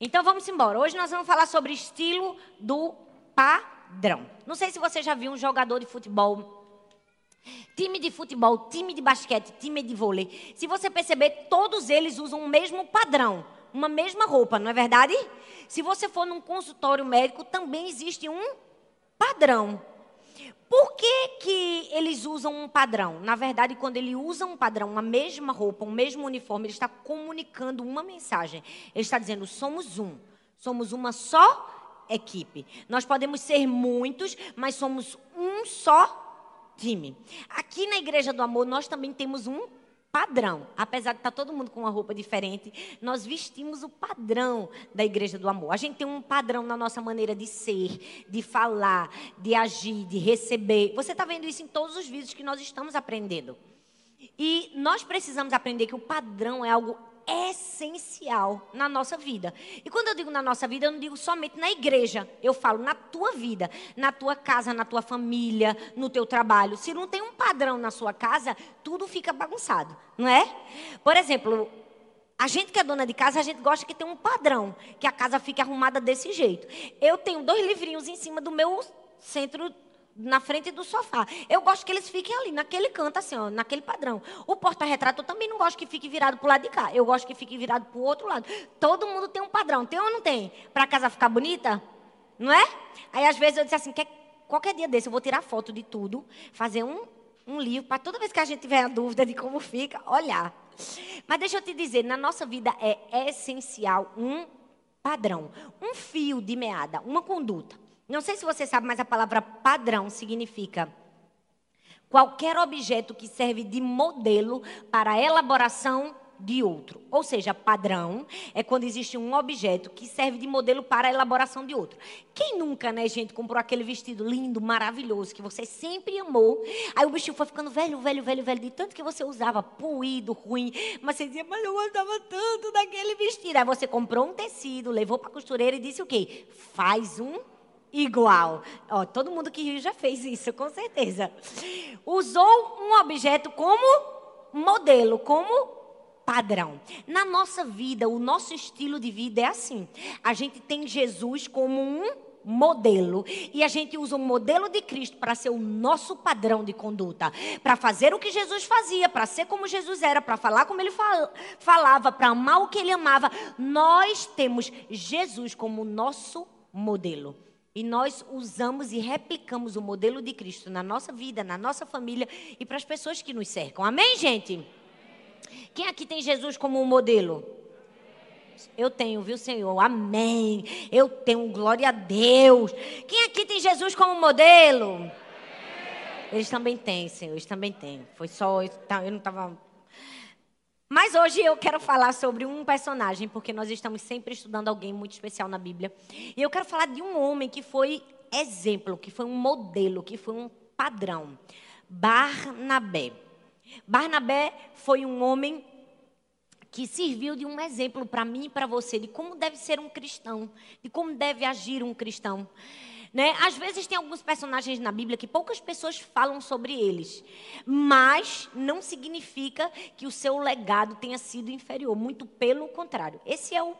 Então vamos embora. Hoje nós vamos falar sobre estilo do padrão. Não sei se você já viu um jogador de futebol, time de futebol, time de basquete, time de vôlei. Se você perceber, todos eles usam o mesmo padrão, uma mesma roupa, não é verdade? Se você for num consultório médico, também existe um padrão. Por que, que eles usam um padrão? Na verdade, quando ele usa um padrão, uma mesma roupa, um mesmo uniforme, ele está comunicando uma mensagem. Ele está dizendo: somos um, somos uma só equipe. Nós podemos ser muitos, mas somos um só time. Aqui na Igreja do Amor, nós também temos um padrão. Apesar de estar todo mundo com uma roupa diferente, nós vestimos o padrão da Igreja do Amor. A gente tem um padrão na nossa maneira de ser, de falar, de agir, de receber. Você está vendo isso em todos os vídeos que nós estamos aprendendo. E nós precisamos aprender que o padrão é algo essencial na nossa vida. E quando eu digo na nossa vida, eu não digo somente na igreja. Eu falo na tua vida, na tua casa, na tua família, no teu trabalho. Se não tem um padrão na sua casa, tudo fica bagunçado, não é? Por exemplo, a gente que é dona de casa, a gente gosta que tenha um padrão, que a casa fique arrumada desse jeito. Eu tenho dois livrinhos em cima do meu centro na frente do sofá. Eu gosto que eles fiquem ali, naquele canto, assim, ó, naquele padrão. O porta-retrato eu também não gosto que fique virado para o lado de cá. Eu gosto que fique virado para o outro lado. Todo mundo tem um padrão. Tem ou não tem? Para a casa ficar bonita? Não é? Aí, às vezes, eu disse assim, quer, qualquer dia desse eu vou tirar foto de tudo, fazer um, um livro, para toda vez que a gente tiver a dúvida de como fica, olhar. Mas deixa eu te dizer, na nossa vida é essencial um padrão, um fio de meada, uma conduta. Não sei se você sabe, mas a palavra padrão significa qualquer objeto que serve de modelo para a elaboração de outro. Ou seja, padrão é quando existe um objeto que serve de modelo para a elaboração de outro. Quem nunca, né, gente, comprou aquele vestido lindo, maravilhoso, que você sempre amou. Aí o bichinho foi ficando velho, velho, velho, velho, de tanto que você usava, puído, ruim. Mas você dizia, mas eu gostava tanto daquele vestido. Aí você comprou um tecido, levou para a costureira e disse o quê? Faz um igual. Ó, todo mundo que riu já fez isso, com certeza. Usou um objeto como modelo, como padrão. Na nossa vida, o nosso estilo de vida é assim. A gente tem Jesus como um modelo. E a gente usa o modelo de Cristo para ser o nosso padrão de conduta. Para fazer o que Jesus fazia, para ser como Jesus era, para falar como ele fal falava, para amar o que ele amava. Nós temos Jesus como nosso modelo. E nós usamos e replicamos o modelo de Cristo na nossa vida, na nossa família e para as pessoas que nos cercam. Amém, gente? Quem aqui tem Jesus como um modelo? Eu tenho, viu, Senhor? Amém. Eu tenho, glória a Deus. Quem aqui tem Jesus como modelo? Eles também têm, Senhor, eles também têm. Foi só, eu não estava mas hoje eu quero falar sobre um personagem, porque nós estamos sempre estudando alguém muito especial na Bíblia. E eu quero falar de um homem que foi exemplo, que foi um modelo, que foi um padrão. Barnabé. Barnabé foi um homem que serviu de um exemplo para mim e para você de como deve ser um cristão, de como deve agir um cristão. Né? Às vezes tem alguns personagens na Bíblia que poucas pessoas falam sobre eles, mas não significa que o seu legado tenha sido inferior, muito pelo contrário. Esse é o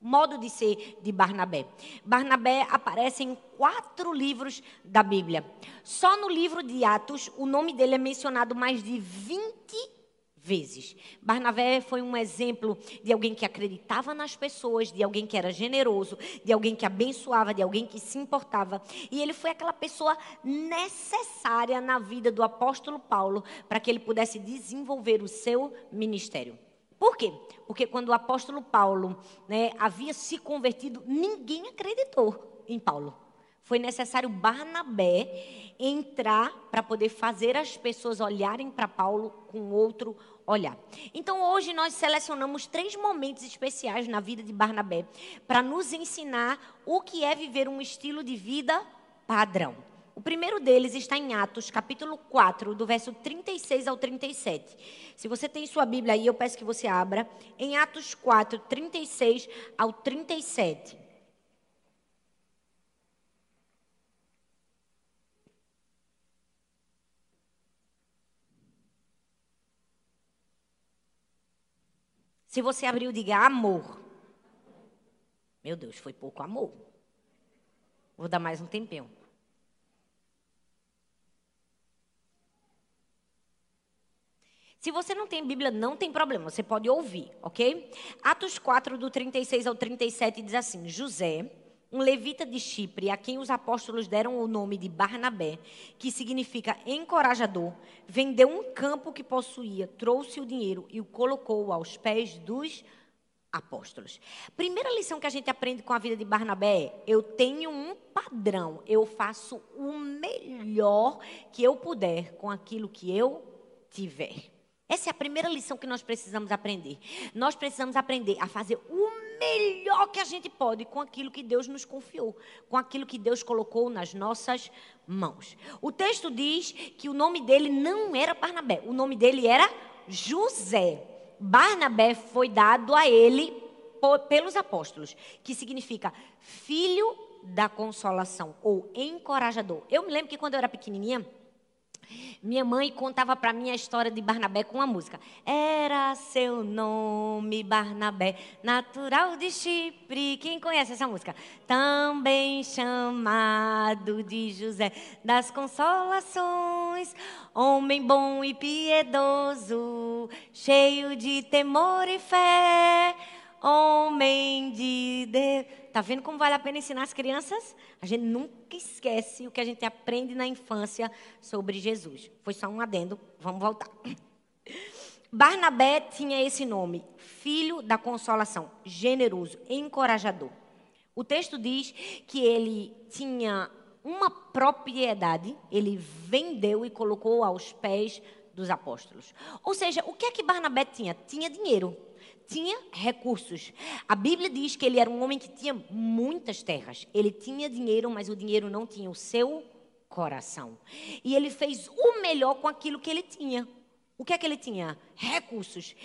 modo de ser de Barnabé. Barnabé aparece em quatro livros da Bíblia. Só no livro de Atos, o nome dele é mencionado mais de 20 vezes. Barnabé foi um exemplo de alguém que acreditava nas pessoas, de alguém que era generoso, de alguém que abençoava, de alguém que se importava. E ele foi aquela pessoa necessária na vida do apóstolo Paulo para que ele pudesse desenvolver o seu ministério. Por quê? Porque quando o apóstolo Paulo né, havia se convertido, ninguém acreditou em Paulo. Foi necessário Barnabé entrar para poder fazer as pessoas olharem para Paulo com outro olhar. Então hoje nós selecionamos três momentos especiais na vida de Barnabé para nos ensinar o que é viver um estilo de vida padrão. O primeiro deles está em Atos, capítulo 4, do verso 36 ao 37. Se você tem sua Bíblia aí, eu peço que você abra. Em Atos 4, 36 ao 37. Se você abriu, diga amor. Meu Deus, foi pouco amor. Vou dar mais um tempinho. Se você não tem Bíblia, não tem problema, você pode ouvir, ok? Atos 4, do 36 ao 37, diz assim: José, um levita de Chipre, a quem os apóstolos deram o nome de Barnabé, que significa encorajador, vendeu um campo que possuía, trouxe o dinheiro e o colocou aos pés dos apóstolos. Primeira lição que a gente aprende com a vida de Barnabé é: eu tenho um padrão, eu faço o melhor que eu puder com aquilo que eu tiver. Essa é a primeira lição que nós precisamos aprender. Nós precisamos aprender a fazer o melhor que a gente pode com aquilo que Deus nos confiou, com aquilo que Deus colocou nas nossas mãos. O texto diz que o nome dele não era Barnabé, o nome dele era José. Barnabé foi dado a ele pelos apóstolos, que significa filho da consolação ou encorajador. Eu me lembro que quando eu era pequenininha, minha mãe contava para mim a história de Barnabé com uma música. Era seu nome Barnabé, natural de Chipre. Quem conhece essa música? Também chamado de José das Consolações, homem bom e piedoso, cheio de temor e fé homem de Deus. Tá vendo como vale a pena ensinar as crianças? A gente nunca esquece o que a gente aprende na infância sobre Jesus. Foi só um adendo, vamos voltar. Barnabé tinha esse nome, filho da consolação, generoso, encorajador. O texto diz que ele tinha uma propriedade, ele vendeu e colocou aos pés dos apóstolos. Ou seja, o que é que Barnabé tinha? Tinha dinheiro tinha recursos. A Bíblia diz que ele era um homem que tinha muitas terras. Ele tinha dinheiro, mas o dinheiro não tinha o seu coração. E ele fez o melhor com aquilo que ele tinha. O que é que ele tinha? Recursos.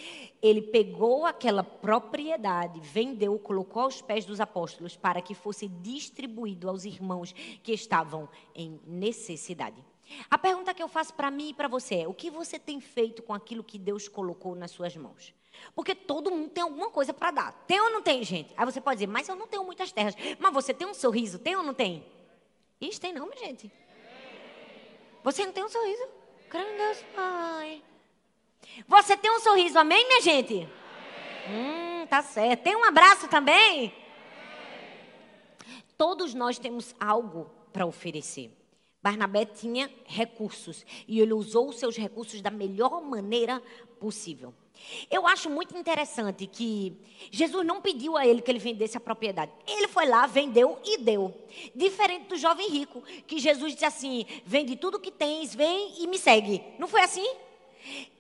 Ele pegou aquela propriedade, vendeu, colocou aos pés dos apóstolos para que fosse distribuído aos irmãos que estavam em necessidade. A pergunta que eu faço para mim e para você é: o que você tem feito com aquilo que Deus colocou nas suas mãos? Porque todo mundo tem alguma coisa para dar. Tem ou não tem, gente? Aí você pode dizer, mas eu não tenho muitas terras. Mas você tem um sorriso, tem ou não tem? Isso tem não, minha gente. Você não tem um sorriso? Grande Deus, Pai. Você tem um sorriso, amém, minha gente? Hum, tá certo. Tem um abraço também? Todos nós temos algo para oferecer. Barnabé tinha recursos e ele usou os seus recursos da melhor maneira possível. Eu acho muito interessante que Jesus não pediu a ele que ele vendesse a propriedade. Ele foi lá, vendeu e deu. Diferente do jovem rico, que Jesus disse assim: vende tudo que tens, vem e me segue. Não foi assim?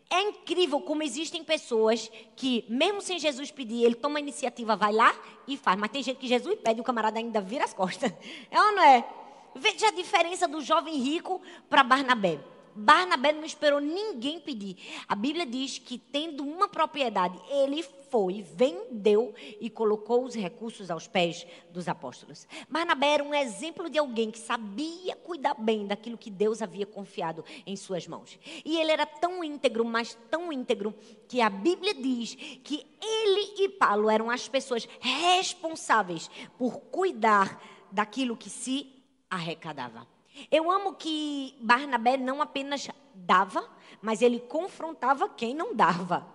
É incrível como existem pessoas que, mesmo sem Jesus pedir, ele toma a iniciativa, vai lá e faz. Mas tem gente que Jesus pede e o camarada ainda vira as costas. É ou não é? Veja a diferença do jovem rico para Barnabé. Barnabé não esperou ninguém pedir. A Bíblia diz que, tendo uma propriedade, ele foi, vendeu e colocou os recursos aos pés dos apóstolos. Barnabé era um exemplo de alguém que sabia cuidar bem daquilo que Deus havia confiado em suas mãos. E ele era tão íntegro, mas tão íntegro, que a Bíblia diz que ele e Paulo eram as pessoas responsáveis por cuidar daquilo que se arrecadava. Eu amo que Barnabé não apenas dava, mas ele confrontava quem não dava.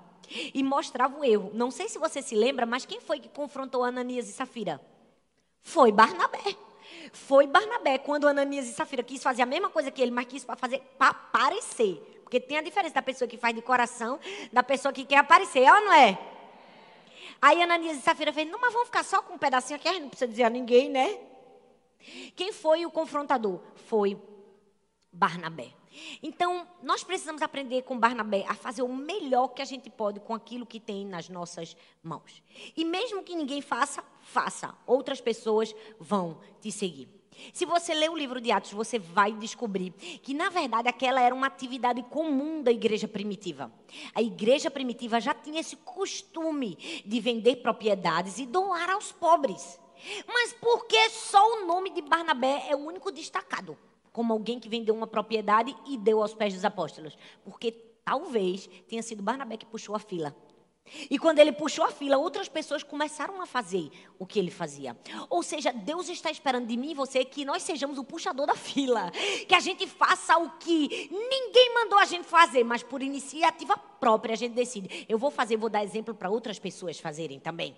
E mostrava o erro. Não sei se você se lembra, mas quem foi que confrontou Ananias e Safira? Foi Barnabé. Foi Barnabé, quando Ananias e Safira quis fazer a mesma coisa que ele, mas quis fazer para parecer. Porque tem a diferença da pessoa que faz de coração, da pessoa que quer aparecer, é ou não é? Aí Ananias e Safira fez, não, mas vamos ficar só com um pedacinho aqui, a gente não precisa dizer a ninguém, né? Quem foi o confrontador? Foi Barnabé. Então, nós precisamos aprender com Barnabé a fazer o melhor que a gente pode com aquilo que tem nas nossas mãos. E mesmo que ninguém faça, faça. Outras pessoas vão te seguir. Se você ler o livro de Atos, você vai descobrir que, na verdade, aquela era uma atividade comum da igreja primitiva. A igreja primitiva já tinha esse costume de vender propriedades e doar aos pobres. Mas por que só o nome de Barnabé é o único destacado? Como alguém que vendeu uma propriedade e deu aos pés dos apóstolos? Porque talvez tenha sido Barnabé que puxou a fila. E quando ele puxou a fila, outras pessoas começaram a fazer o que ele fazia. Ou seja, Deus está esperando de mim e você que nós sejamos o puxador da fila. Que a gente faça o que ninguém mandou a gente fazer, mas por iniciativa própria a gente decide. Eu vou fazer, vou dar exemplo para outras pessoas fazerem também.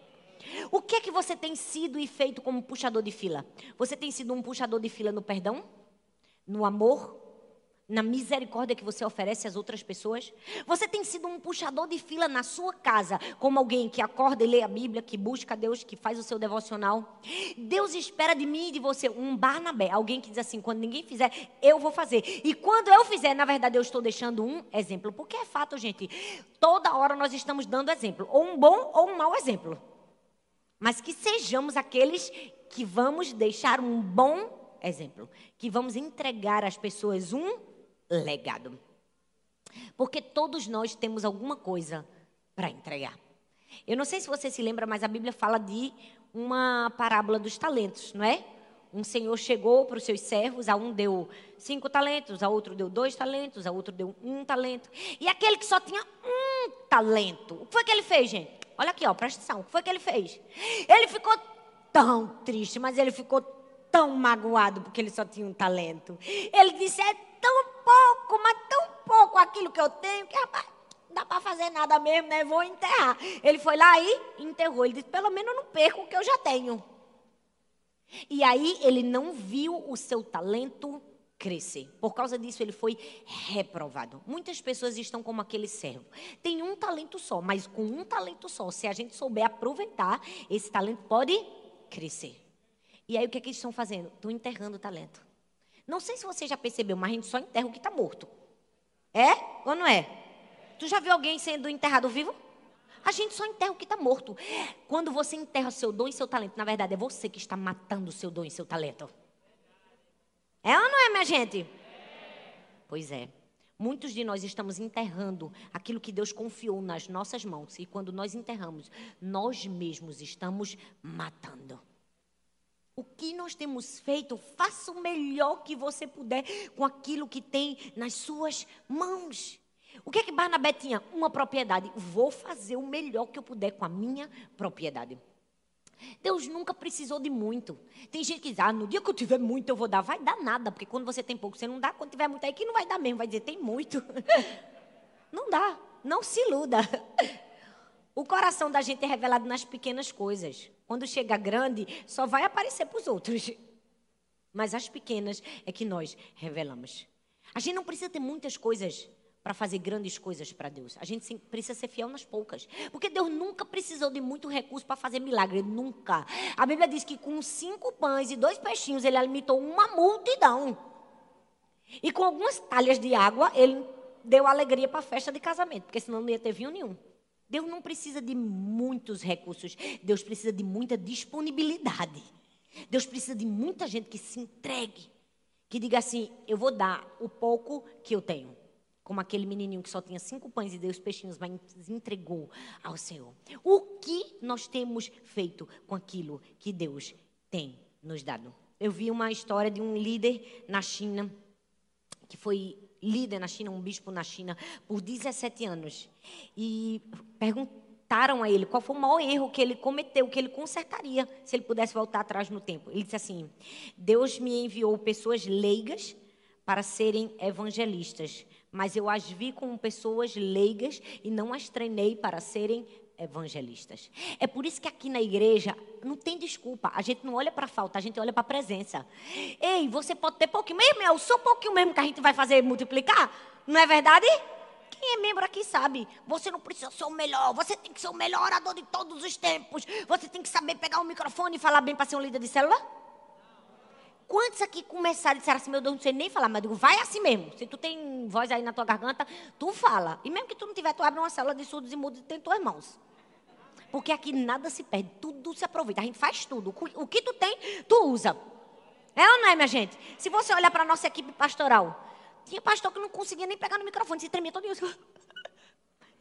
O que é que você tem sido e feito como puxador de fila? Você tem sido um puxador de fila no perdão? No amor? na misericórdia que você oferece às outras pessoas? Você tem sido um puxador de fila na sua casa, como alguém que acorda e lê a Bíblia, que busca Deus, que faz o seu devocional? Deus espera de mim e de você um Barnabé, alguém que diz assim: quando ninguém fizer, eu vou fazer. E quando eu fizer, na verdade, eu estou deixando um exemplo. Porque é fato, gente, toda hora nós estamos dando exemplo, ou um bom ou um mau exemplo. Mas que sejamos aqueles que vamos deixar um bom exemplo, que vamos entregar às pessoas um legado. Porque todos nós temos alguma coisa para entregar. Eu não sei se você se lembra, mas a Bíblia fala de uma parábola dos talentos, não é? Um senhor chegou para os seus servos, a um deu cinco talentos, a outro deu dois talentos, a outro deu um talento. E aquele que só tinha um talento, o que foi que ele fez, gente? Olha aqui, ó, presta atenção, o que foi que ele fez? Ele ficou tão triste, mas ele ficou tão magoado porque ele só tinha um talento. Ele disse: é tão pouco, mas tão pouco aquilo que eu tenho, que rapaz, não dá para fazer nada mesmo, né? Vou enterrar. Ele foi lá e enterrou. Ele disse: pelo menos eu não perco o que eu já tenho. E aí ele não viu o seu talento crescer. Por causa disso, ele foi reprovado. Muitas pessoas estão como aquele servo. Tem um talento só, mas com um talento só, se a gente souber aproveitar, esse talento pode crescer. E aí o que, é que eles estão fazendo? Estão enterrando o talento. Não sei se você já percebeu, mas a gente só enterra o que está morto. É ou não é? Tu já viu alguém sendo enterrado vivo? A gente só enterra o que está morto. Quando você enterra seu dom e seu talento, na verdade é você que está matando o seu dom e seu talento. É ou não é, minha gente? Pois é. Muitos de nós estamos enterrando aquilo que Deus confiou nas nossas mãos. E quando nós enterramos, nós mesmos estamos matando. O que nós temos feito, faça o melhor que você puder com aquilo que tem nas suas mãos. O que é que Barnabé tinha? Uma propriedade. Vou fazer o melhor que eu puder com a minha propriedade. Deus nunca precisou de muito. Tem gente que diz, ah, no dia que eu tiver muito eu vou dar. Vai dar nada, porque quando você tem pouco, você não dá. Quando tiver muito aí, que não vai dar mesmo. Vai dizer, tem muito. não dá. Não se iluda. O coração da gente é revelado nas pequenas coisas. Quando chega grande, só vai aparecer para os outros. Mas as pequenas é que nós revelamos. A gente não precisa ter muitas coisas para fazer grandes coisas para Deus. A gente precisa ser fiel nas poucas. Porque Deus nunca precisou de muito recurso para fazer milagre. Nunca. A Bíblia diz que com cinco pães e dois peixinhos, ele alimentou uma multidão. E com algumas talhas de água, ele deu alegria para a festa de casamento. Porque senão não ia ter vinho nenhum. Deus não precisa de muitos recursos, Deus precisa de muita disponibilidade. Deus precisa de muita gente que se entregue, que diga assim: eu vou dar o pouco que eu tenho. Como aquele menininho que só tinha cinco pães e deu os peixinhos, mas entregou ao Senhor. O que nós temos feito com aquilo que Deus tem nos dado? Eu vi uma história de um líder na China que foi líder na China, um bispo na China, por 17 anos. E perguntaram a ele qual foi o maior erro que ele cometeu, que ele consertaria se ele pudesse voltar atrás no tempo. Ele disse assim: Deus me enviou pessoas leigas para serem evangelistas, mas eu as vi como pessoas leigas e não as treinei para serem evangelistas. É por isso que aqui na igreja não tem desculpa. A gente não olha para falta, a gente olha para a presença. Ei, você pode ter pouquinho mesmo, o seu pouquinho mesmo que a gente vai fazer multiplicar. Não é verdade? Quem é membro aqui sabe. Você não precisa ser o melhor. Você tem que ser o melhor orador de todos os tempos. Você tem que saber pegar o microfone e falar bem para ser um líder de célula. Quantos aqui começaram e disseram assim, meu Deus, não sei nem falar, mas digo, vai assim mesmo. Se tu tem voz aí na tua garganta, tu fala. E mesmo que tu não tiver, tu abre uma célula de surdos e mudos e tem tuas mãos. Porque aqui nada se perde, tudo se aproveita. A gente faz tudo. O que tu tem, tu usa. É ou não é, minha gente? Se você olhar para nossa equipe pastoral, tinha pastor que não conseguia nem pegar no microfone, se tremia todo dia.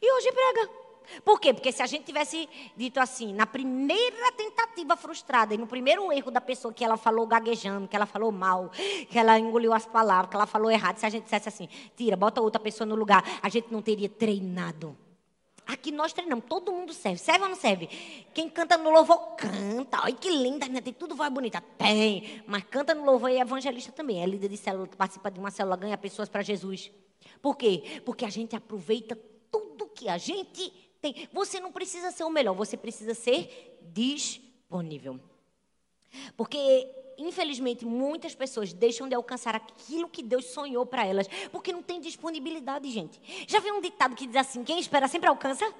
E hoje prega. Por quê? Porque se a gente tivesse dito assim, na primeira tentativa frustrada e no primeiro erro da pessoa que ela falou gaguejando, que ela falou mal, que ela engoliu as palavras, que ela falou errado, se a gente dissesse assim, tira, bota outra pessoa no lugar, a gente não teria treinado. Aqui nós treinamos, todo mundo serve. Serve ou não serve? Quem canta no louvor, canta. Olha que linda, né? tem tudo voz bonita. Tem, mas canta no louvor e é evangelista também. É líder de célula, participa de uma célula, ganha pessoas para Jesus. Por quê? Porque a gente aproveita tudo que a gente tem. Você não precisa ser o melhor, você precisa ser disponível. Porque infelizmente, muitas pessoas deixam de alcançar aquilo que Deus sonhou para elas, porque não tem disponibilidade, gente. Já viu um ditado que diz assim: quem espera sempre alcança?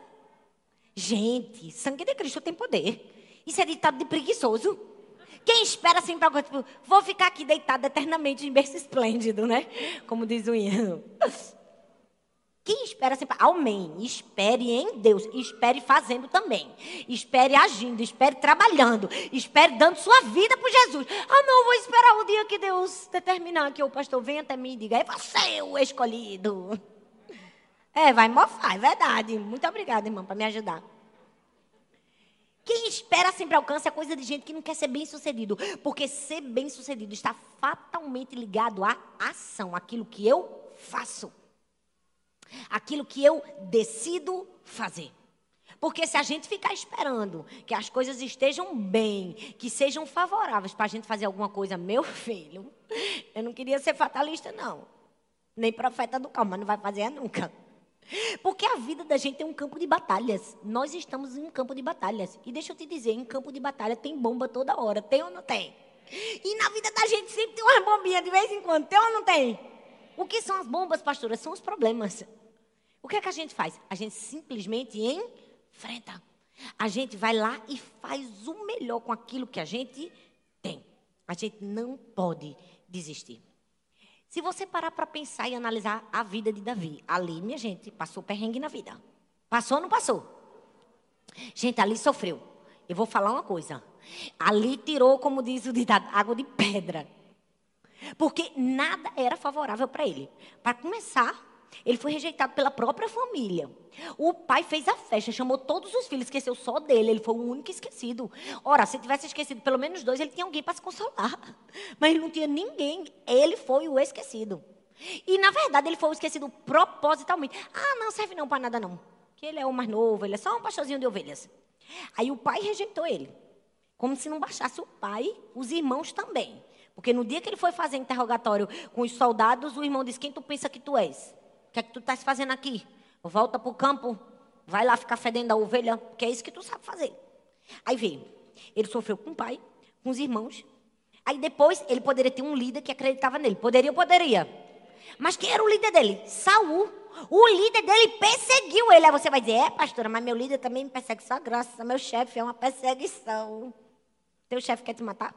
Gente, sangue de Cristo tem poder. Isso é ditado de preguiçoso. Quem espera sempre alcança? Tipo, vou ficar aqui deitado eternamente em berço esplêndido, né? Como diz o hino. Quem espera sempre. Amém. Espere em Deus. Espere fazendo também. Espere agindo. Espere trabalhando. Espere dando sua vida para Jesus. Ah, não, vou esperar o dia que Deus determinar que o pastor venha até mim e diga: é você o escolhido. É, vai mofar, é verdade. Muito obrigada, irmã, para me ajudar. Quem espera sempre alcança é coisa de gente que não quer ser bem sucedido. Porque ser bem sucedido está fatalmente ligado à ação, aquilo que eu faço aquilo que eu decido fazer. Porque se a gente ficar esperando que as coisas estejam bem, que sejam favoráveis para a gente fazer alguma coisa, meu filho, eu não queria ser fatalista, não. Nem profeta do calma, não vai fazer nunca. Porque a vida da gente é um campo de batalhas. Nós estamos em um campo de batalhas. E deixa eu te dizer, em campo de batalha tem bomba toda hora. Tem ou não tem? E na vida da gente sempre tem umas bombinhas de vez em quando. Tem ou não tem? O que são as bombas, pastora? São os problemas. O que é que a gente faz? A gente simplesmente enfrenta. A gente vai lá e faz o melhor com aquilo que a gente tem. A gente não pode desistir. Se você parar para pensar e analisar a vida de Davi, ali, minha gente, passou perrengue na vida. Passou ou não passou? Gente, ali sofreu. Eu vou falar uma coisa. Ali tirou, como diz o ditado, água de pedra. Porque nada era favorável para ele. Para começar, ele foi rejeitado pela própria família. O pai fez a festa, chamou todos os filhos, esqueceu só dele. Ele foi o único esquecido. Ora, se tivesse esquecido pelo menos dois, ele tinha alguém para se consolar. Mas ele não tinha ninguém. Ele foi o esquecido. E, na verdade, ele foi o esquecido propositalmente. Ah, não serve não para nada não. Que ele é o mais novo, ele é só um pastorzinho de ovelhas. Aí o pai rejeitou ele. Como se não baixasse o pai, os irmãos também. Porque no dia que ele foi fazer interrogatório com os soldados, o irmão disse: Quem tu pensa que tu és? Que é que tu estás fazendo aqui? Volta para o campo, vai lá ficar fedendo a ovelha, que é isso que tu sabe fazer. Aí veio. Ele sofreu com o pai, com os irmãos. Aí depois ele poderia ter um líder que acreditava nele. Poderia ou poderia? Mas quem era o líder dele? Saul. O líder dele perseguiu ele. Aí você vai dizer, é, pastora, mas meu líder também me persegue. Só graça, meu chefe é uma perseguição. Teu chefe quer te matar?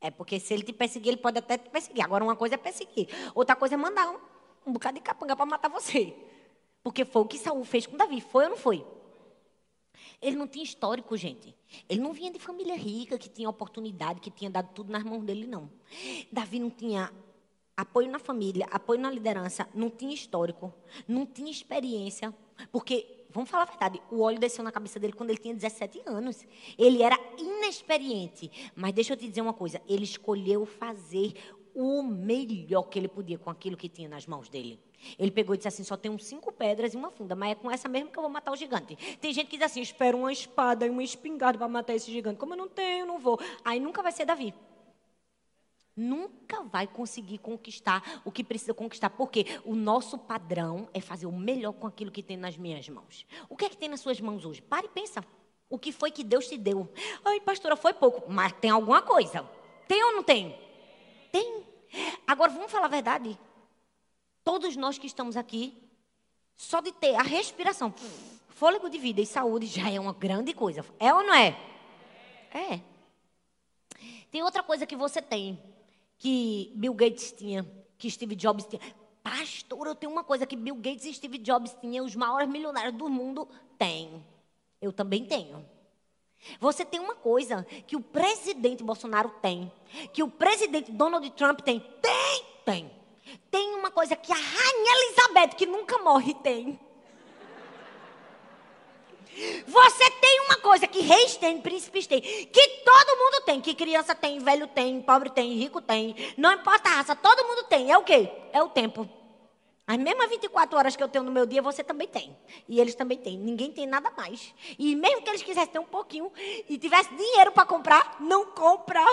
É porque se ele te perseguir, ele pode até te perseguir. Agora, uma coisa é perseguir, outra coisa é mandar um um bocado de capanga para matar você. Porque foi o que Saul fez com Davi, foi ou não foi? Ele não tinha histórico, gente. Ele não vinha de família rica, que tinha oportunidade, que tinha dado tudo nas mãos dele, não. Davi não tinha apoio na família, apoio na liderança, não tinha histórico, não tinha experiência. Porque, vamos falar a verdade, o óleo desceu na cabeça dele quando ele tinha 17 anos. Ele era inexperiente. Mas deixa eu te dizer uma coisa: ele escolheu fazer o melhor que ele podia com aquilo que tinha nas mãos dele. Ele pegou e disse assim: só tenho cinco pedras e uma funda, mas é com essa mesmo que eu vou matar o gigante. Tem gente que diz assim: espero uma espada e uma espingarda para matar esse gigante. Como eu não tenho, não vou. Aí nunca vai ser Davi. Nunca vai conseguir conquistar o que precisa conquistar, porque o nosso padrão é fazer o melhor com aquilo que tem nas minhas mãos. O que é que tem nas suas mãos hoje? Pare e pensa. O que foi que Deus te deu? Ai, pastora, foi pouco, mas tem alguma coisa. Tem ou não tem? Tem. Agora, vamos falar a verdade. Todos nós que estamos aqui, só de ter a respiração, fôlego de vida e saúde já é uma grande coisa. É ou não é? É. Tem outra coisa que você tem, que Bill Gates tinha, que Steve Jobs tinha. Pastor, eu tenho uma coisa que Bill Gates e Steve Jobs tinham, os maiores milionários do mundo têm. Eu também tenho. Você tem uma coisa que o presidente Bolsonaro tem, que o presidente Donald Trump tem. Tem, tem. Tem uma coisa que a Rainha Elizabeth, que nunca morre, tem. Você tem uma coisa que reis têm, príncipes têm, que todo mundo tem, que criança tem, velho tem, pobre tem, rico tem, não importa a raça, todo mundo tem. É o quê? É o tempo. As mesmas 24 horas que eu tenho no meu dia, você também tem. E eles também têm. Ninguém tem nada mais. E mesmo que eles quisessem ter um pouquinho e tivesse dinheiro para comprar, não compra.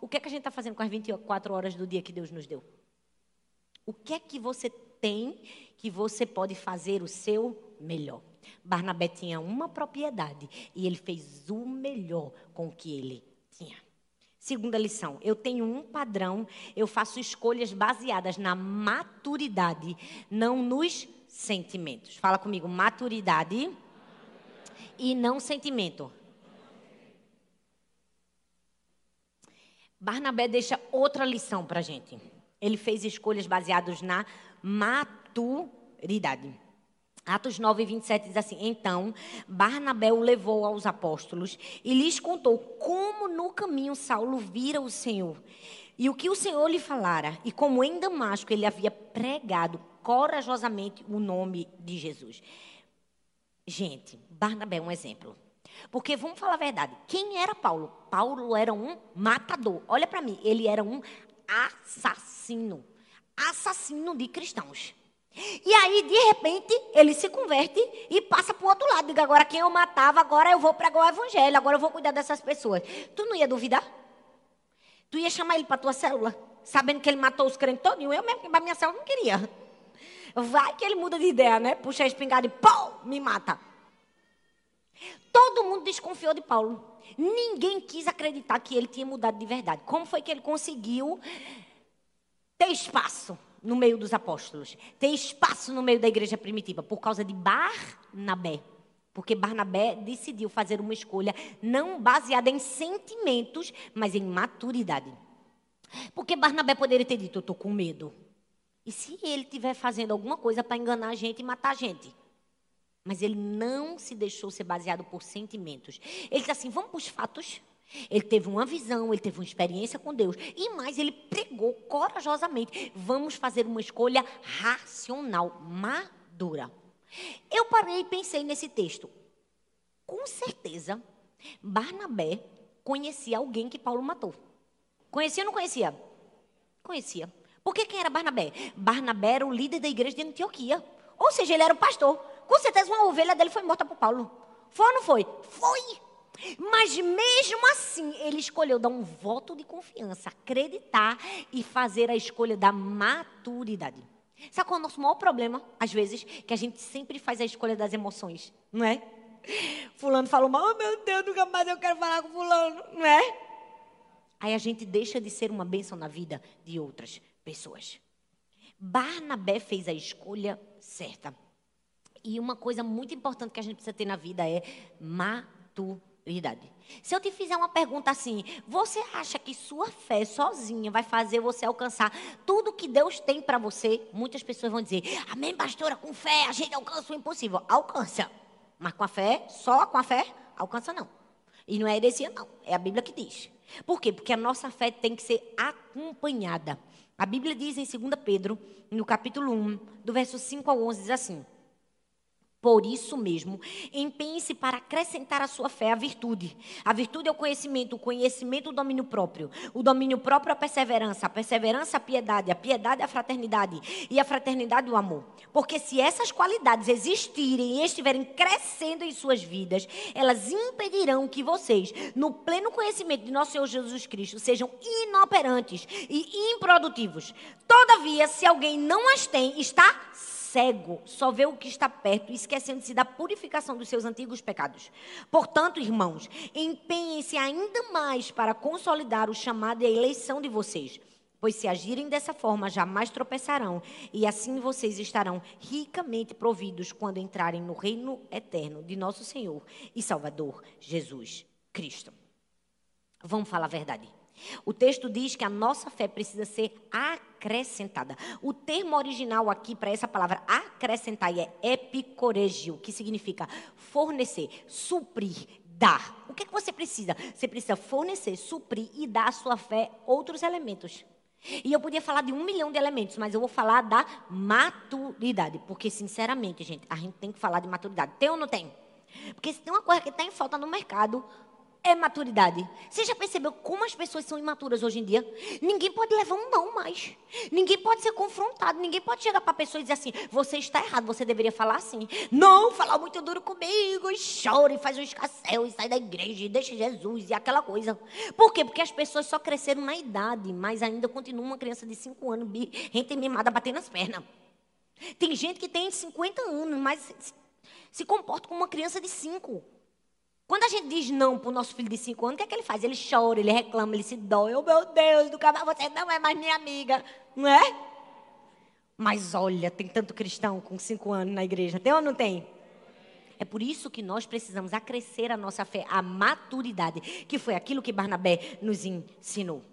O que é que a gente está fazendo com as 24 horas do dia que Deus nos deu? O que é que você tem que você pode fazer o seu melhor? Barnabé tinha uma propriedade e ele fez o melhor com o que ele. Segunda lição, eu tenho um padrão, eu faço escolhas baseadas na maturidade, não nos sentimentos. Fala comigo, maturidade e não sentimento. Barnabé deixa outra lição para a gente. Ele fez escolhas baseadas na maturidade. Atos 9, 27 diz assim: Então Barnabé o levou aos apóstolos e lhes contou como no caminho Saulo vira o Senhor e o que o Senhor lhe falara, e como em Damasco ele havia pregado corajosamente o nome de Jesus. Gente, Barnabé é um exemplo. Porque vamos falar a verdade: quem era Paulo? Paulo era um matador. Olha para mim, ele era um assassino assassino de cristãos. E aí, de repente, ele se converte e passa para o outro lado. Diga, agora quem eu matava, agora eu vou pregar o evangelho, agora eu vou cuidar dessas pessoas. Tu não ia duvidar? Tu ia chamar ele para tua célula, sabendo que ele matou os crentes todos? Eu mesmo, para minha célula, não queria. Vai que ele muda de ideia, né? Puxa a espingarda e pô, me mata. Todo mundo desconfiou de Paulo. Ninguém quis acreditar que ele tinha mudado de verdade. Como foi que ele conseguiu ter espaço? No meio dos apóstolos, ter espaço no meio da igreja primitiva, por causa de Barnabé. Porque Barnabé decidiu fazer uma escolha não baseada em sentimentos, mas em maturidade. Porque Barnabé poderia ter dito: Eu estou com medo. E se ele estiver fazendo alguma coisa para enganar a gente e matar a gente? Mas ele não se deixou ser baseado por sentimentos. Ele disse assim: Vamos para os fatos. Ele teve uma visão, ele teve uma experiência com Deus. E mais, ele pregou corajosamente. Vamos fazer uma escolha racional, madura. Eu parei e pensei nesse texto. Com certeza, Barnabé conhecia alguém que Paulo matou. Conhecia ou não conhecia? Conhecia. Porque quem era Barnabé? Barnabé era o líder da igreja de Antioquia. Ou seja, ele era o pastor. Com certeza uma ovelha dele foi morta por Paulo. Foi ou não foi? Foi. Mas mesmo assim, ele escolheu dar um voto de confiança, acreditar e fazer a escolha da maturidade. Sabe qual é o nosso maior problema, às vezes? Que a gente sempre faz a escolha das emoções, não é? Fulano falou mal, oh, meu Deus, nunca mais eu quero falar com fulano, não é? Aí a gente deixa de ser uma bênção na vida de outras pessoas. Barnabé fez a escolha certa. E uma coisa muito importante que a gente precisa ter na vida é maturidade. Se eu te fizer uma pergunta assim, você acha que sua fé sozinha vai fazer você alcançar tudo que Deus tem para você? Muitas pessoas vão dizer: Amém, pastora, com fé a gente alcança o impossível. Alcança. Mas com a fé, só com a fé, alcança não. E não é heresia, não. É a Bíblia que diz. Por quê? Porque a nossa fé tem que ser acompanhada. A Bíblia diz em 2 Pedro, no capítulo 1, do verso 5 ao 11, diz assim: por isso mesmo, empenhe-se para acrescentar à sua fé a virtude. A virtude é o conhecimento, o conhecimento o domínio próprio. O domínio próprio é a perseverança, a perseverança a piedade, a piedade a fraternidade e a fraternidade o amor. Porque se essas qualidades existirem e estiverem crescendo em suas vidas, elas impedirão que vocês, no pleno conhecimento de nosso Senhor Jesus Cristo, sejam inoperantes e improdutivos. Todavia, se alguém não as tem, está cego, só vê o que está perto, esquecendo-se da purificação dos seus antigos pecados. Portanto, irmãos, empenhem-se ainda mais para consolidar o chamado e a eleição de vocês. Pois se agirem dessa forma, jamais tropeçarão, e assim vocês estarão ricamente providos quando entrarem no reino eterno de nosso Senhor e Salvador Jesus Cristo. Vamos falar a verdade. O texto diz que a nossa fé precisa ser acrescentada. O termo original aqui para essa palavra acrescentar é epicoregio, que significa fornecer, suprir, dar. O que, é que você precisa? Você precisa fornecer, suprir e dar à sua fé outros elementos. E eu podia falar de um milhão de elementos, mas eu vou falar da maturidade. Porque, sinceramente, gente, a gente tem que falar de maturidade. Tem ou não tem? Porque se tem uma coisa que está em falta no mercado, é maturidade. Você já percebeu como as pessoas são imaturas hoje em dia? Ninguém pode levar um não mais. Ninguém pode ser confrontado. Ninguém pode chegar para a pessoa e dizer assim: você está errado, você deveria falar assim. Não, falar muito duro comigo, e chora, e faz um escassel, e sai da igreja, e deixa Jesus, e aquela coisa. Por quê? Porque as pessoas só cresceram na idade, mas ainda continuam uma criança de 5 anos, gente mimada, batendo as pernas. Tem gente que tem 50 anos, mas se comporta como uma criança de 5. Quando a gente diz não para o nosso filho de 5 anos, o que é que ele faz? Ele chora, ele reclama, ele se dói. Oh, meu Deus, do cavalo, você não é mais minha amiga. Não é? Mas olha, tem tanto cristão com 5 anos na igreja. Tem ou não tem? É por isso que nós precisamos acrescer a nossa fé, a maturidade, que foi aquilo que Barnabé nos ensinou.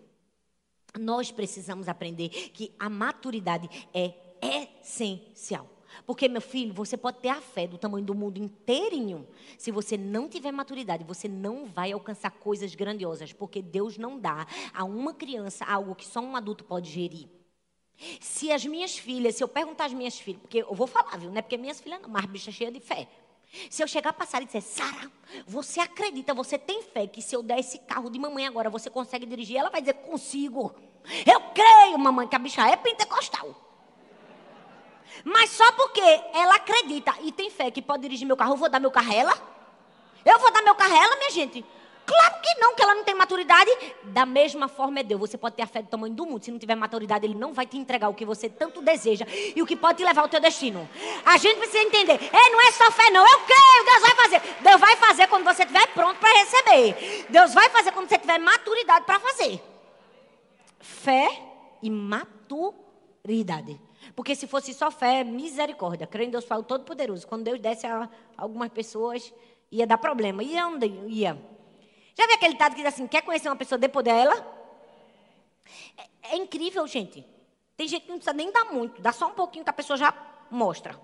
Nós precisamos aprender que a maturidade é essencial. Porque, meu filho, você pode ter a fé do tamanho do mundo inteirinho. Se você não tiver maturidade, você não vai alcançar coisas grandiosas. Porque Deus não dá a uma criança algo que só um adulto pode gerir. Se as minhas filhas, se eu perguntar às minhas filhas, porque eu vou falar, viu? Não é porque minhas filhas não, mas bicha cheia de fé. Se eu chegar a passar e dizer, Sara, você acredita, você tem fé que se eu der esse carro de mamãe agora, você consegue dirigir? Ela vai dizer, consigo. Eu creio, mamãe, que a bicha é pentecostal. Mas só porque ela acredita e tem fé que pode dirigir meu carro, eu vou dar meu carro a ela? Eu vou dar meu carro a ela, minha gente? Claro que não, que ela não tem maturidade. Da mesma forma é Deus. Você pode ter a fé do tamanho do mundo. Se não tiver maturidade, Ele não vai te entregar o que você tanto deseja e o que pode te levar ao teu destino. A gente precisa entender. É, não é só fé, não. Eu creio, Deus vai fazer. Deus vai fazer quando você estiver pronto para receber. Deus vai fazer quando você tiver maturidade para fazer. Fé e maturidade. Porque se fosse só fé, misericórdia. Creio em Deus Pai Todo-Poderoso. Quando Deus desse a algumas pessoas, ia dar problema. Ia onde? Ia. Já viu aquele ditado que diz assim: quer conhecer uma pessoa, dê poder a ela? É, é incrível, gente. Tem gente que não precisa nem dar muito, dá só um pouquinho que a pessoa já mostra.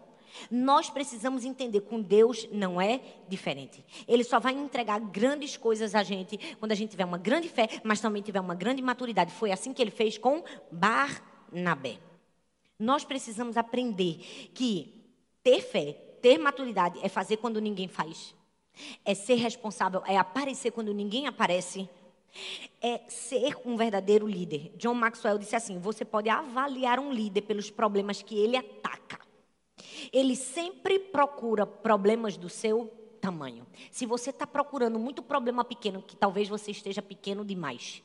Nós precisamos entender com Deus não é diferente. Ele só vai entregar grandes coisas a gente quando a gente tiver uma grande fé, mas também tiver uma grande maturidade. Foi assim que ele fez com Barnabé. Nós precisamos aprender que ter fé, ter maturidade é fazer quando ninguém faz. É ser responsável, é aparecer quando ninguém aparece. É ser um verdadeiro líder. John Maxwell disse assim: você pode avaliar um líder pelos problemas que ele ataca. Ele sempre procura problemas do seu tamanho. Se você está procurando muito problema pequeno, que talvez você esteja pequeno demais.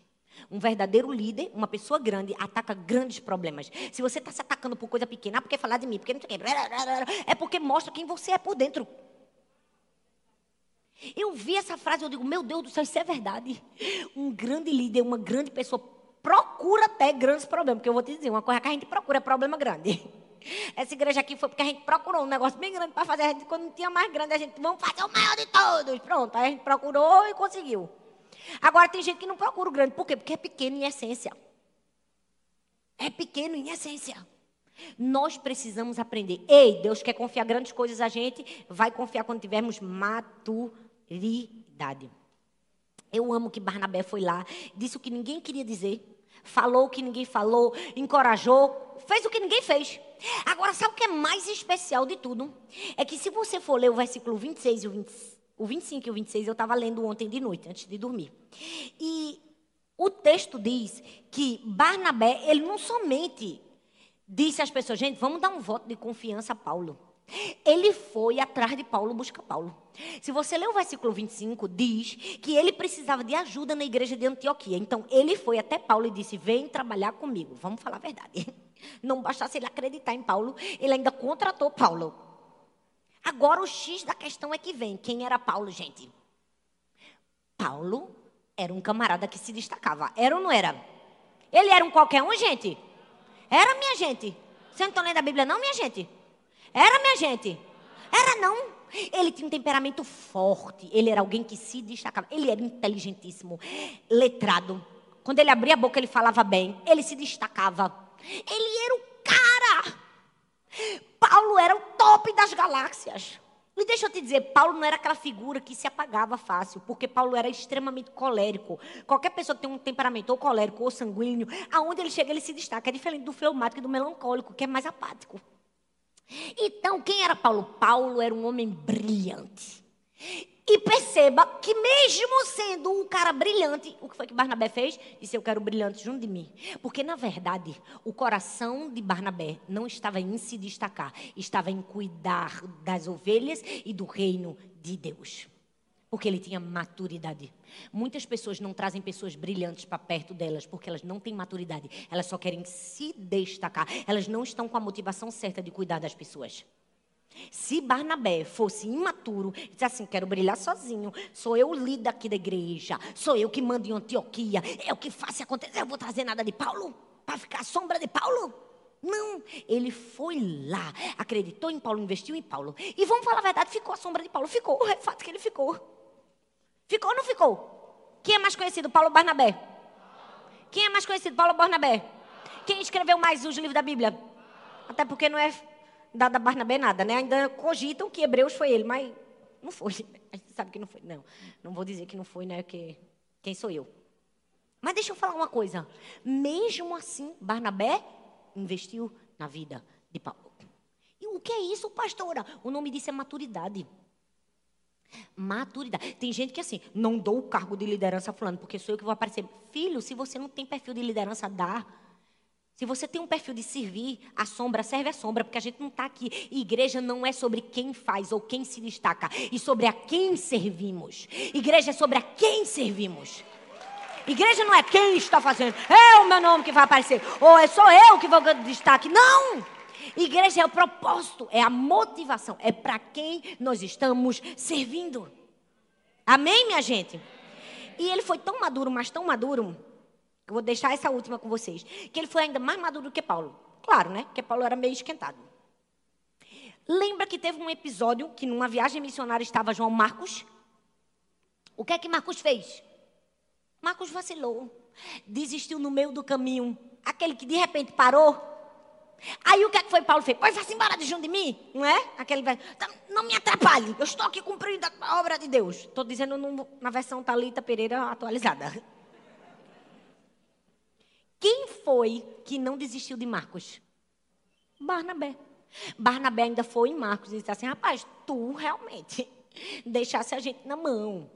Um verdadeiro líder, uma pessoa grande, ataca grandes problemas. Se você está se atacando por coisa pequena, ah, porque falar de mim, porque não sei o quê, é porque mostra quem você é por dentro. Eu vi essa frase, eu digo, meu Deus do céu, isso é verdade. Um grande líder, uma grande pessoa, procura até grandes problemas. Porque eu vou te dizer, uma coisa que a gente procura é problema grande. Essa igreja aqui foi porque a gente procurou um negócio bem grande para fazer. A gente, quando não tinha mais grande, a gente, vamos fazer o maior de todos. Pronto, aí a gente procurou e conseguiu. Agora tem gente que não procura o grande. Por quê? Porque é pequeno em essência. É pequeno em essência. Nós precisamos aprender. Ei, Deus quer confiar grandes coisas a gente, vai confiar quando tivermos maturidade. Eu amo que Barnabé foi lá, disse o que ninguém queria dizer, falou o que ninguém falou, encorajou, fez o que ninguém fez. Agora, sabe o que é mais especial de tudo? É que se você for ler o versículo 26 e o 27, o 25 e o 26 eu estava lendo ontem de noite, antes de dormir. E o texto diz que Barnabé, ele não somente disse às pessoas, gente, vamos dar um voto de confiança a Paulo. Ele foi atrás de Paulo buscar Paulo. Se você ler o versículo 25, diz que ele precisava de ajuda na igreja de Antioquia. Então, ele foi até Paulo e disse: Vem trabalhar comigo. Vamos falar a verdade. Não bastasse ele acreditar em Paulo, ele ainda contratou Paulo. Agora o X da questão é que vem. Quem era Paulo, gente? Paulo era um camarada que se destacava. Era ou não era? Ele era um qualquer um, gente? Era, minha gente. Vocês não estão lendo a Bíblia, não, minha gente? Era, minha gente? Era, não. Ele tinha um temperamento forte. Ele era alguém que se destacava. Ele era inteligentíssimo, letrado. Quando ele abria a boca, ele falava bem. Ele se destacava. Ele era o cara. Paulo era o top das galáxias. E deixa eu te dizer, Paulo não era aquela figura que se apagava fácil, porque Paulo era extremamente colérico. Qualquer pessoa que tem um temperamento ou colérico ou sanguíneo, aonde ele chega, ele se destaca. É diferente do fleumático e do melancólico, que é mais apático. Então, quem era Paulo? Paulo era um homem brilhante. E perceba que mesmo sendo um cara brilhante, o que foi que Barnabé fez? Disse, eu quero brilhante junto de mim. Porque, na verdade, o coração de Barnabé não estava em se destacar, estava em cuidar das ovelhas e do reino de Deus. Porque ele tinha maturidade. Muitas pessoas não trazem pessoas brilhantes para perto delas porque elas não têm maturidade. Elas só querem se destacar. Elas não estão com a motivação certa de cuidar das pessoas. Se Barnabé fosse imaturo, disse assim: quero brilhar sozinho, sou eu o líder aqui da igreja, sou eu que mando em Antioquia, é o que faço acontecer, eu vou trazer nada de Paulo para ficar à sombra de Paulo. Não, ele foi lá, acreditou em Paulo, investiu em Paulo. E vamos falar a verdade, ficou à sombra de Paulo. Ficou, é fato que ele ficou. Ficou ou não ficou? Quem é mais conhecido, Paulo Barnabé? Quem é mais conhecido, Paulo Barnabé? Quem escreveu mais os livros da Bíblia? Até porque não é dada a Barnabé nada, né? Ainda cogitam que Hebreus foi ele, mas não foi. A gente sabe que não foi. Não, não vou dizer que não foi, né? Que quem sou eu? Mas deixa eu falar uma coisa. Mesmo assim, Barnabé investiu na vida de Paulo. E o que é isso, pastora? O nome disso é maturidade. Maturidade. Tem gente que assim, não dou o cargo de liderança fulano, porque sou eu que vou aparecer. Filho, se você não tem perfil de liderança, dá. Se você tem um perfil de servir, a sombra serve a sombra, porque a gente não está aqui. Igreja não é sobre quem faz ou quem se destaca, e sobre a quem servimos. Igreja é sobre a quem servimos. Igreja não é quem está fazendo, é o meu nome que vai aparecer, ou é só eu que vou ganhar destaque. Não! Igreja é o propósito, é a motivação, é para quem nós estamos servindo. Amém, minha gente? E ele foi tão maduro, mas tão maduro, eu vou deixar essa última com vocês. Que ele foi ainda mais maduro do que Paulo. Claro, né? Porque Paulo era meio esquentado. Lembra que teve um episódio que numa viagem missionária estava João Marcos? O que é que Marcos fez? Marcos vacilou. Desistiu no meio do caminho. Aquele que de repente parou. Aí o que é que foi Paulo fez? Pois vá-se embora de junto de mim, não é? Aquele tá, não me atrapalhe, eu estou aqui cumprindo a obra de Deus. Estou dizendo na versão Talita Pereira atualizada. Quem foi que não desistiu de Marcos? Barnabé. Barnabé ainda foi em Marcos e disse assim: rapaz, tu realmente deixasse a gente na mão.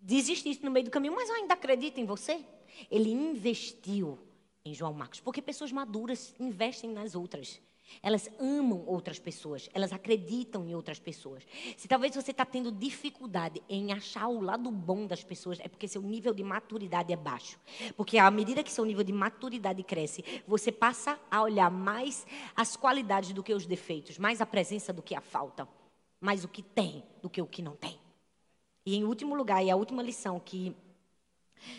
Desististe no meio do caminho, mas eu ainda acredito em você. Ele investiu em João Marcos, porque pessoas maduras investem nas outras. Elas amam outras pessoas, elas acreditam em outras pessoas. Se talvez você está tendo dificuldade em achar o lado bom das pessoas, é porque seu nível de maturidade é baixo. Porque à medida que seu nível de maturidade cresce, você passa a olhar mais as qualidades do que os defeitos, mais a presença do que a falta, mais o que tem do que o que não tem. E em último lugar, e a última lição que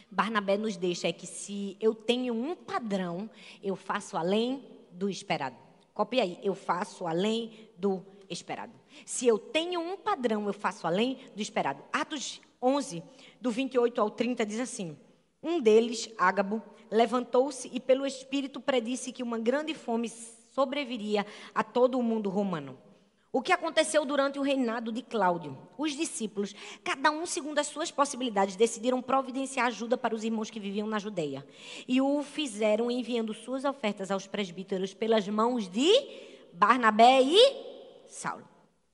Barnabé nos deixa é que se eu tenho um padrão, eu faço além do esperado. Copia aí. Eu faço além do esperado. Se eu tenho um padrão, eu faço além do esperado. Atos 11, do 28 ao 30, diz assim: Um deles, Ágabo, levantou-se e, pelo Espírito, predisse que uma grande fome sobreviria a todo o mundo romano. O que aconteceu durante o reinado de Cláudio? Os discípulos, cada um segundo as suas possibilidades, decidiram providenciar ajuda para os irmãos que viviam na Judeia. E o fizeram enviando suas ofertas aos presbíteros pelas mãos de Barnabé e Saulo.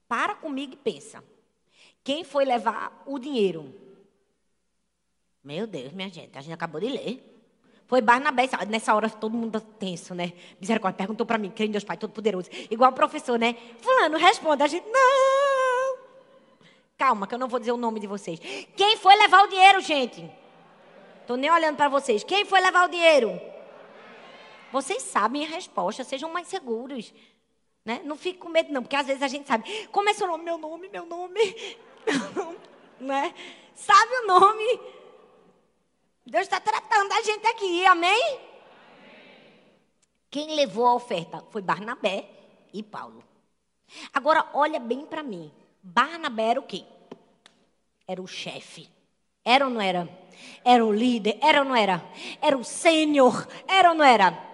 Para comigo e pensa. Quem foi levar o dinheiro? Meu Deus, minha gente, a gente acabou de ler. Foi Barnabé. Nessa hora todo mundo tenso, né? Misericórdia perguntou para mim, creio em Deus Pai Todo-Poderoso. Igual o professor, né? Fulano, responde. A gente, não. Calma, que eu não vou dizer o nome de vocês. Quem foi levar o dinheiro, gente? Estou nem olhando para vocês. Quem foi levar o dinheiro? Vocês sabem a resposta, sejam mais seguros. Né? Não fique com medo, não, porque às vezes a gente sabe. Como é seu nome? Meu nome, meu nome. Meu nome né? Sabe o nome? Deus está tratando a gente aqui, amém? amém? Quem levou a oferta foi Barnabé e Paulo. Agora, olha bem para mim. Barnabé era o quê? Era o chefe. Era ou não era? Era o líder? Era ou não era? Era o sênior? Era ou não era?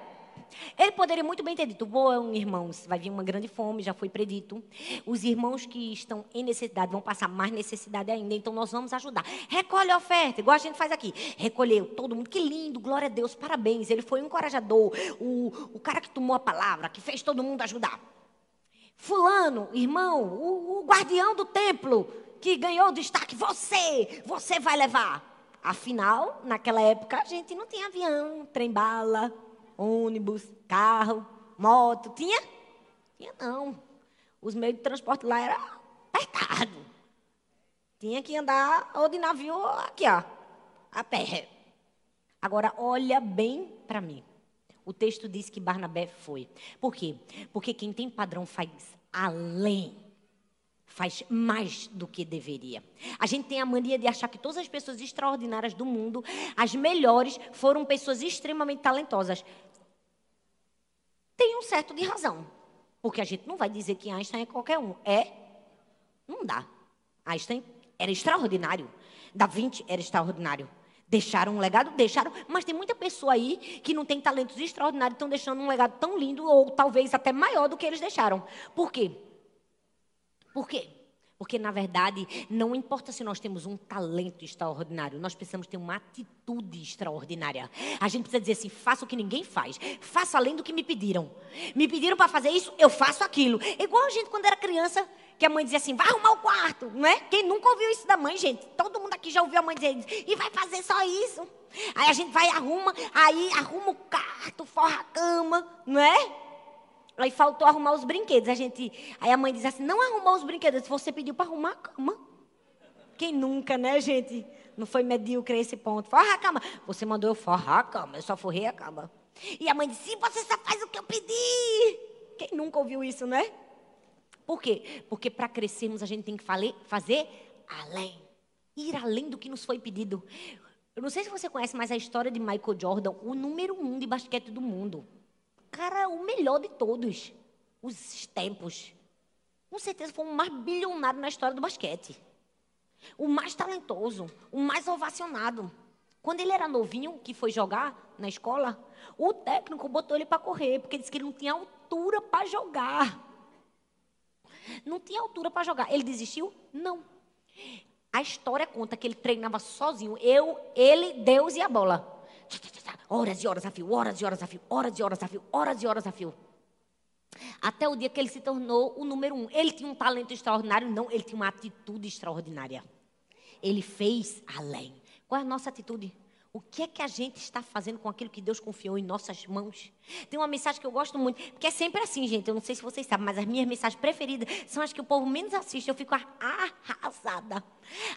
Ele poderia muito bem ter dito: Bom, irmãos, vai vir uma grande fome, já foi predito. Os irmãos que estão em necessidade vão passar mais necessidade ainda, então nós vamos ajudar. Recolhe a oferta, igual a gente faz aqui. Recolheu todo mundo, que lindo, glória a Deus, parabéns. Ele foi um encorajador, o, o cara que tomou a palavra, que fez todo mundo ajudar. Fulano, irmão, o, o guardião do templo, que ganhou destaque, você, você vai levar. Afinal, naquela época a gente não tinha avião, trem-bala, ônibus, carro, moto. Tinha? Tinha não. Os meios de transporte lá eram apertados. Tinha que andar ou de navio aqui, ó, a pé. Agora, olha bem para mim. O texto diz que Barnabé foi. Por quê? Porque quem tem padrão faz além. Faz mais do que deveria. A gente tem a mania de achar que todas as pessoas extraordinárias do mundo, as melhores, foram pessoas extremamente talentosas. Tem um certo de razão. Porque a gente não vai dizer que Einstein é qualquer um. É? Não dá. Einstein era extraordinário. Da Vinci era extraordinário. Deixaram um legado? Deixaram. Mas tem muita pessoa aí que não tem talentos extraordinários, estão deixando um legado tão lindo, ou talvez até maior do que eles deixaram. Por quê? Por quê? Porque, na verdade, não importa se nós temos um talento extraordinário, nós precisamos ter uma atitude extraordinária. A gente precisa dizer assim: faça o que ninguém faz, faça além do que me pediram. Me pediram para fazer isso, eu faço aquilo. Igual a gente quando era criança, que a mãe dizia assim: vai arrumar o quarto, não é? Quem nunca ouviu isso da mãe, gente? Todo mundo aqui já ouviu a mãe dizer. E vai fazer só isso. Aí a gente vai arruma, aí arruma o quarto, forra a cama, não é? Aí faltou arrumar os brinquedos. A gente, aí a mãe diz assim: não arrumou os brinquedos, você pediu para arrumar a cama. Quem nunca, né, gente? Não foi medíocre esse ponto. Forra a cama. Você mandou eu forrar a cama, eu só forrei a cama. E a mãe disse: você só faz o que eu pedi. Quem nunca ouviu isso, né? Por quê? Porque para crescermos a gente tem que fazer além. Ir além do que nos foi pedido. Eu não sei se você conhece, mas a história de Michael Jordan, o número um de basquete do mundo cara, o melhor de todos os tempos. Com certeza foi o mais bilionário na história do basquete. O mais talentoso, o mais ovacionado. Quando ele era novinho, que foi jogar na escola, o técnico botou ele para correr, porque disse que ele não tinha altura para jogar. Não tinha altura para jogar. Ele desistiu? Não. A história conta que ele treinava sozinho. Eu, ele, Deus e a bola. Horas e horas a fio, horas e horas a fio, horas e horas a fio, horas e horas a fio. Até o dia que ele se tornou o número um. Ele tinha um talento extraordinário? Não, ele tinha uma atitude extraordinária. Ele fez além. Qual é a nossa atitude? O que é que a gente está fazendo com aquilo que Deus confiou em nossas mãos? Tem uma mensagem que eu gosto muito, porque é sempre assim, gente. Eu não sei se vocês sabem, mas as minhas mensagens preferidas são as que o povo menos assiste. Eu fico arrasada.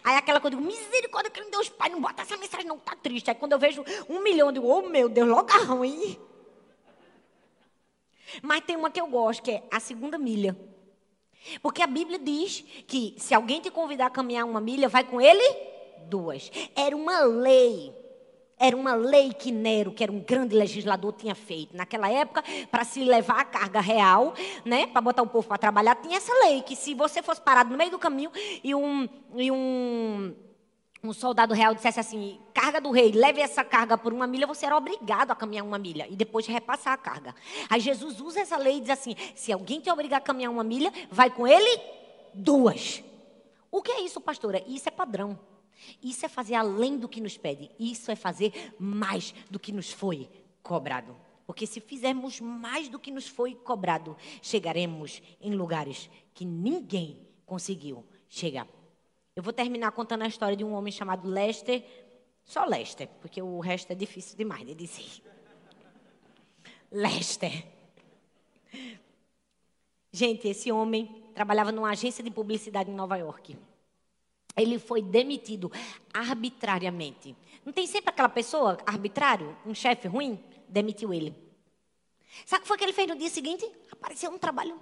Aí aquela coisa, eu digo, misericórdia, que Deus Pai, não bota essa mensagem, não, tá triste. Aí quando eu vejo um milhão, eu digo, oh meu Deus, logo ruim. Mas tem uma que eu gosto, que é a segunda milha. Porque a Bíblia diz que se alguém te convidar a caminhar uma milha, vai com ele duas. Era uma lei era uma lei que Nero, que era um grande legislador, tinha feito. Naquela época, para se levar a carga real, né, para botar o povo para trabalhar, tinha essa lei que se você fosse parado no meio do caminho e um, e um, um soldado real dissesse assim: carga do rei, leve essa carga por uma milha, você era obrigado a caminhar uma milha e depois repassar a carga. Aí Jesus usa essa lei e diz assim: se alguém te obrigar a caminhar uma milha, vai com ele duas. O que é isso, pastora? Isso é padrão. Isso é fazer além do que nos pede. Isso é fazer mais do que nos foi cobrado. Porque se fizermos mais do que nos foi cobrado, chegaremos em lugares que ninguém conseguiu chegar. Eu vou terminar contando a história de um homem chamado Lester. Só Lester, porque o resto é difícil demais de dizer. Lester. Gente, esse homem trabalhava numa agência de publicidade em Nova York ele foi demitido arbitrariamente. Não tem sempre aquela pessoa arbitrário, um chefe ruim, demitiu ele. Sabe o que foi que ele fez no dia seguinte? Apareceu um trabalho.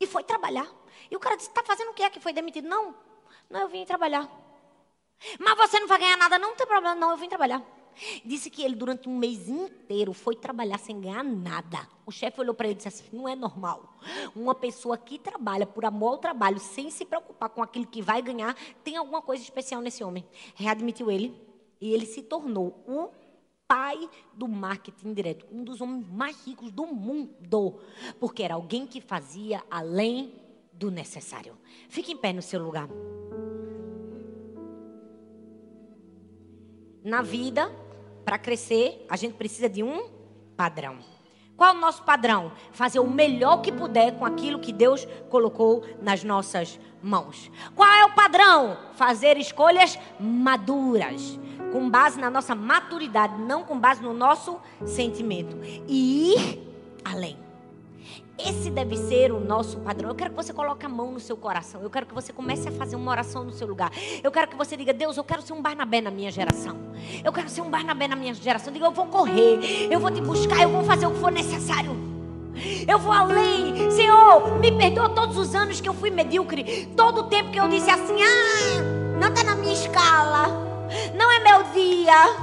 E foi trabalhar. E o cara disse: Está fazendo o que é que foi demitido? Não, não, eu vim trabalhar. Mas você não vai ganhar nada, não, não tem problema, não, eu vim trabalhar. Disse que ele, durante um mês inteiro, foi trabalhar sem ganhar nada. O chefe olhou para ele e disse assim: não é normal. Uma pessoa que trabalha por amor ao trabalho, sem se preocupar com aquilo que vai ganhar, tem alguma coisa especial nesse homem. Readmitiu ele e ele se tornou o pai do marketing direto, um dos homens mais ricos do mundo, porque era alguém que fazia além do necessário. Fique em pé no seu lugar. Na vida, para crescer, a gente precisa de um padrão. Qual é o nosso padrão? Fazer o melhor que puder com aquilo que Deus colocou nas nossas mãos. Qual é o padrão? Fazer escolhas maduras, com base na nossa maturidade, não com base no nosso sentimento. E ir além. Esse deve ser o nosso padrão. Eu quero que você coloque a mão no seu coração. Eu quero que você comece a fazer uma oração no seu lugar. Eu quero que você diga: Deus, eu quero ser um Barnabé na minha geração. Eu quero ser um Barnabé na minha geração. Diga: Eu vou correr. Eu vou te buscar. Eu vou fazer o que for necessário. Eu vou além. Senhor, me perdoa todos os anos que eu fui medíocre. Todo o tempo que eu disse assim: Ah, não está na minha escala. Não é meu dia.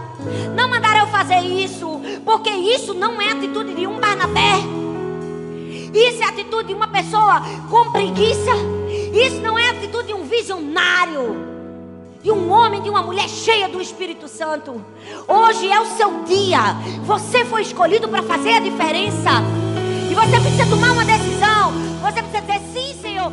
Não mandaram eu fazer isso. Porque isso não é atitude de um Barnabé. Isso é atitude de uma pessoa com preguiça. Isso não é atitude de um visionário. De um homem, de uma mulher cheia do Espírito Santo. Hoje é o seu dia. Você foi escolhido para fazer a diferença. E você precisa tomar uma decisão. Você precisa dizer: sim, Senhor.